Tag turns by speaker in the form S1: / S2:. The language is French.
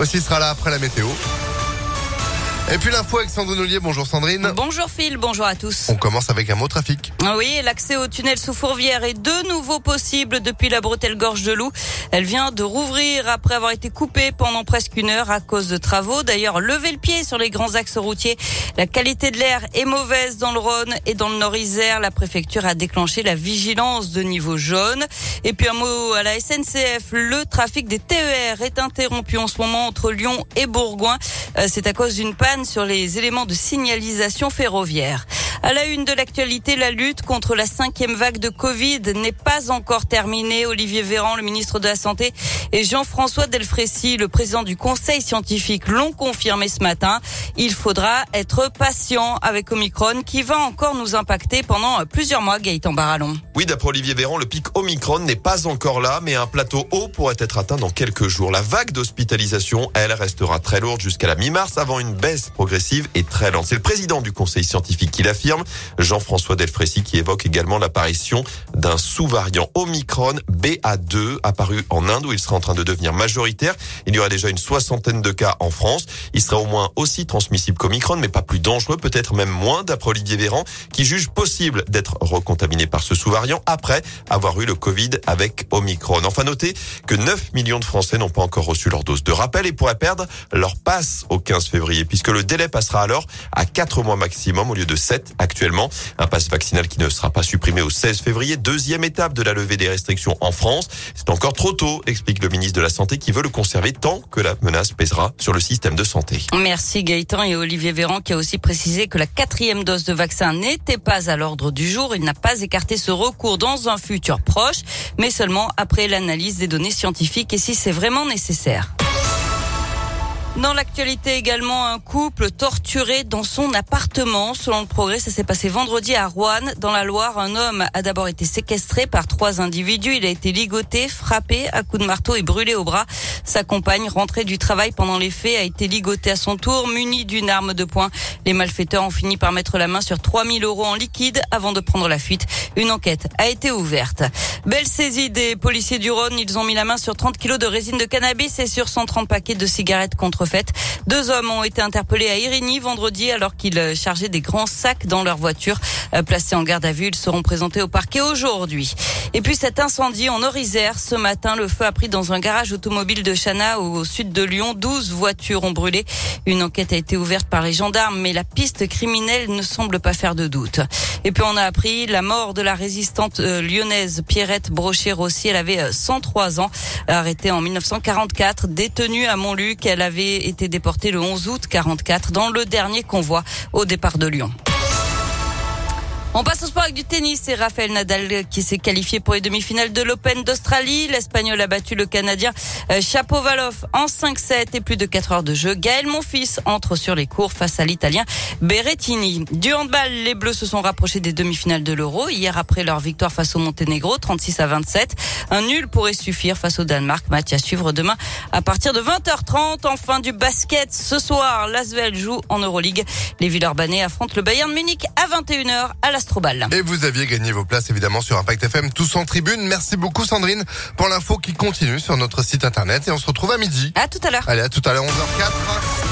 S1: aussi sera là après la météo. Et puis l'info avec Sandrine Ollier. Bonjour Sandrine.
S2: Bonjour Phil, bonjour à tous.
S1: On commence avec un mot trafic.
S2: Oui, l'accès au tunnel sous Fourvière est de nouveau possible depuis la bretelle gorge de Loup. Elle vient de rouvrir après avoir été coupée pendant presque une heure à cause de travaux. D'ailleurs, levez le pied sur les grands axes routiers. La qualité de l'air est mauvaise dans le Rhône et dans le Nord-Isère. La préfecture a déclenché la vigilance de niveau jaune. Et puis un mot à la SNCF. Le trafic des TER est interrompu en ce moment entre Lyon et Bourgoin. Euh, c'est à cause d'une panne sur les éléments de signalisation ferroviaire. À la une de l'actualité, la lutte contre la cinquième vague de Covid n'est pas encore terminée. Olivier Véran, le ministre de la Santé, et Jean-François Delfrécy, le président du Conseil scientifique, l'ont confirmé ce matin. Il faudra être patient avec Omicron qui va encore nous impacter pendant plusieurs mois, Gaëtan Barallon.
S3: Oui, d'après Olivier Véran, le pic Omicron n'est pas encore là, mais un plateau haut pourrait être atteint dans quelques jours. La vague d'hospitalisation, elle, restera très lourde jusqu'à la mi-mars avant une baisse progressive et très lente. C'est le président du Conseil scientifique qui l'affirme. Jean-François Delfrécy qui évoque également l'apparition d'un sous-variant Omicron BA2 apparu en Inde où il sera en train de devenir majoritaire. Il y aura déjà une soixantaine de cas en France. Il sera au moins aussi transmissible qu'Omicron, mais pas plus dangereux, peut-être même moins, d'après Olivier Véran, qui juge possible d'être recontaminé par ce sous-variant après avoir eu le Covid avec Omicron. Enfin, notez que 9 millions de Français n'ont pas encore reçu leur dose de rappel et pourraient perdre leur passe au 15 février, puisque le délai passera alors à 4 mois maximum au lieu de 7 actuellement. Un passe vaccinal qui ne sera pas supprimé au 16 février. Deuxième étape de la levée des restrictions en France. C'est encore trop tôt, explique le ministre de la Santé qui veut le conserver tant que la menace pèsera sur le système de santé.
S2: Merci Gaëtan et Olivier Véran qui a aussi précisé que la quatrième dose de vaccin n'était pas à l'ordre du jour. Il n'a pas écarté ce recours dans un futur proche, mais seulement après l'analyse des données scientifiques et si c'est vraiment nécessaire. Dans l'actualité également, un couple torturé dans son appartement. Selon le progrès, ça s'est passé vendredi à Rouen, dans la Loire. Un homme a d'abord été séquestré par trois individus. Il a été ligoté, frappé à coups de marteau et brûlé au bras. Sa compagne, rentrée du travail pendant les faits, a été ligotée à son tour, munie d'une arme de poing. Les malfaiteurs ont fini par mettre la main sur 3000 euros en liquide avant de prendre la fuite. Une enquête a été ouverte. Belle saisie des policiers du Rhône. Ils ont mis la main sur 30 kilos de résine de cannabis et sur 130 paquets de cigarettes contre deux hommes ont été interpellés à Irigny vendredi alors qu'ils chargeaient des grands sacs dans leur voiture. Euh, placés en garde à vue, ils seront présentés au parquet aujourd'hui. Et puis cet incendie en Orisère, ce matin, le feu a pris dans un garage automobile de Chana au sud de Lyon. 12 voitures ont brûlé. Une enquête a été ouverte par les gendarmes, mais la piste criminelle ne semble pas faire de doute. Et puis on a appris la mort de la résistante euh, lyonnaise Pierrette Brochet-Rossi. Elle avait 103 euh, ans, arrêtée en 1944, détenue à Montluc. Elle avait été déporté le 11 août 44 dans le dernier convoi au départ de Lyon. On passe au sport avec du tennis. C'est Rafael Nadal qui s'est qualifié pour les demi-finales de l'Open d'Australie. L'Espagnol a battu le Canadien euh, Chapovalov en 5-7 et plus de 4 heures de jeu. Gaël Monfils entre sur les cours face à l'Italien Berrettini. Du handball, les Bleus se sont rapprochés des demi-finales de l'Euro hier après leur victoire face au Monténégro, 36 à 27. Un nul pourrait suffire face au Danemark. Match à suivre demain à partir de 20h30. Enfin du basket ce soir, l'Asvel joue en Euroleague. Les Villeurbanais affrontent le Bayern Munich à 21h à la
S1: et vous aviez gagné vos places évidemment sur Impact FM, tous en tribune. Merci beaucoup Sandrine pour l'info qui continue sur notre site internet et on se retrouve à midi.
S2: À tout à l'heure.
S1: Allez, à tout à l'heure 11h04.